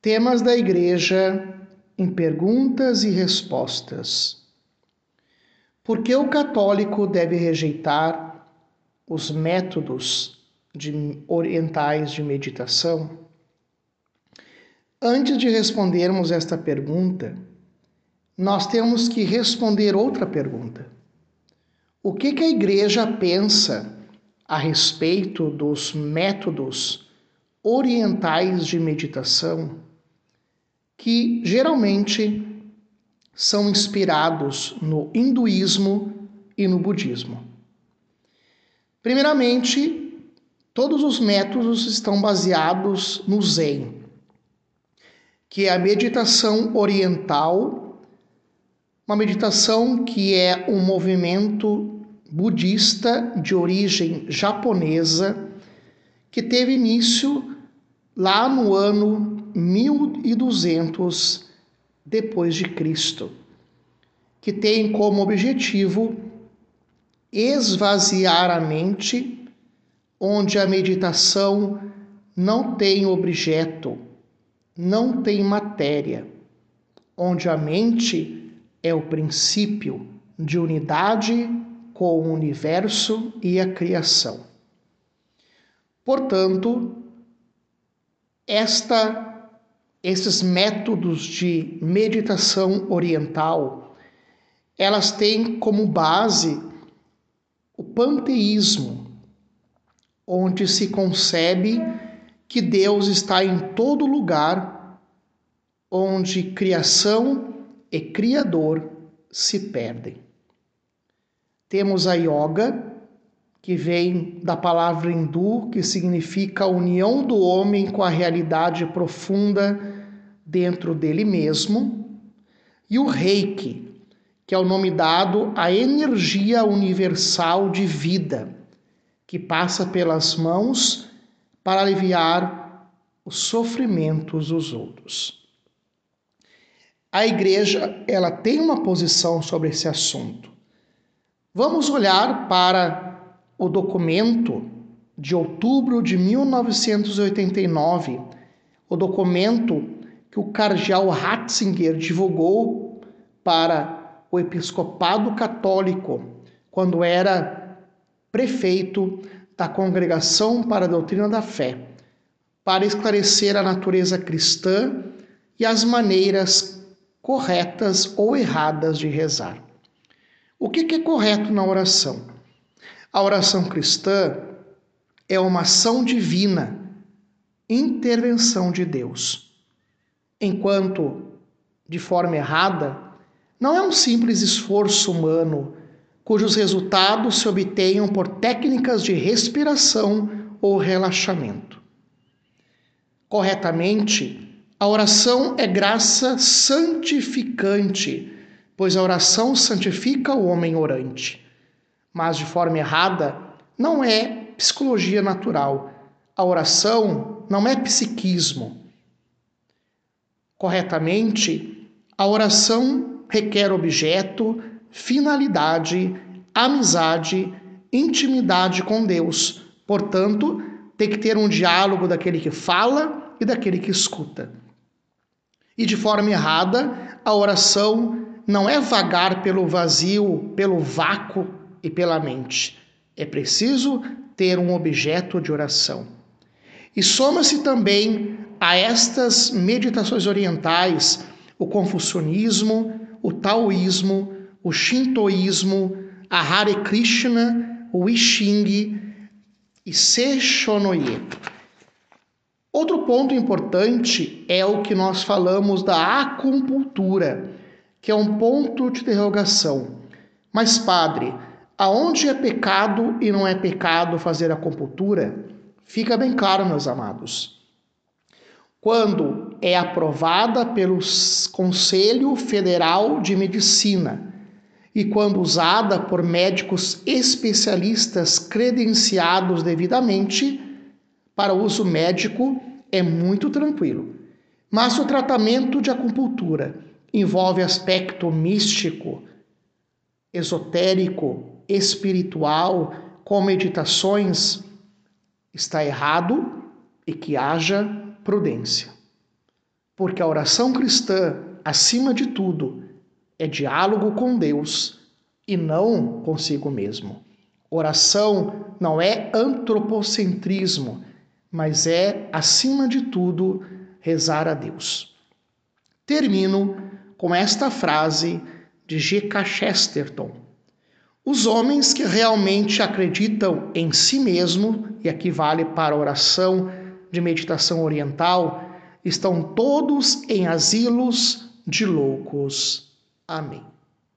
Temas da Igreja em perguntas e respostas. Por que o católico deve rejeitar os métodos de, orientais de meditação? Antes de respondermos esta pergunta, nós temos que responder outra pergunta. O que, que a igreja pensa a respeito dos métodos orientais de meditação que geralmente são inspirados no hinduísmo e no budismo. Primeiramente, todos os métodos estão baseados no Zen, que é a meditação oriental, uma meditação que é um movimento budista de origem japonesa que teve início lá no ano 1200 depois de Cristo, que tem como objetivo esvaziar a mente, onde a meditação não tem objeto, não tem matéria, onde a mente é o princípio de unidade com o universo e a criação. Portanto, esta esses métodos de meditação oriental, elas têm como base o panteísmo, onde se concebe que Deus está em todo lugar, onde criação e criador se perdem. Temos a yoga, que vem da palavra hindu, que significa a união do homem com a realidade profunda dentro dele mesmo, e o reiki, que é o nome dado à energia universal de vida, que passa pelas mãos para aliviar os sofrimentos dos outros. A igreja, ela tem uma posição sobre esse assunto. Vamos olhar para o documento de outubro de 1989, o documento que o cardeal Ratzinger divulgou para o episcopado católico quando era prefeito da Congregação para a Doutrina da Fé, para esclarecer a natureza cristã e as maneiras corretas ou erradas de rezar. O que é correto na oração? A oração cristã é uma ação divina, intervenção de Deus. Enquanto, de forma errada, não é um simples esforço humano cujos resultados se obtenham por técnicas de respiração ou relaxamento. Corretamente, a oração é graça santificante, pois a oração santifica o homem orante mas de forma errada, não é psicologia natural. A oração não é psiquismo. Corretamente, a oração requer objeto, finalidade, amizade, intimidade com Deus. Portanto, tem que ter um diálogo daquele que fala e daquele que escuta. E de forma errada, a oração não é vagar pelo vazio, pelo vácuo e pela mente. É preciso ter um objeto de oração. E soma-se também a estas meditações orientais o confucionismo, o taoísmo, o shintoísmo, a Hare Krishna, o I Ching e Seishonoye. Outro ponto importante é o que nós falamos da acupuntura, que é um ponto de interrogação. Mas, padre, Aonde é pecado e não é pecado fazer acupuntura, fica bem claro, meus amados. Quando é aprovada pelo Conselho Federal de Medicina e quando usada por médicos especialistas credenciados devidamente para uso médico, é muito tranquilo. Mas o tratamento de acupuntura envolve aspecto místico, esotérico, espiritual com meditações, está errado e que haja prudência. porque a oração cristã, acima de tudo, é diálogo com Deus e não consigo mesmo. Oração não é antropocentrismo, mas é, acima de tudo, rezar a Deus. Termino com esta frase de G.K. Chesterton. Os homens que realmente acreditam em si mesmo, e aqui vale para a oração de meditação oriental, estão todos em asilos de loucos. Amém.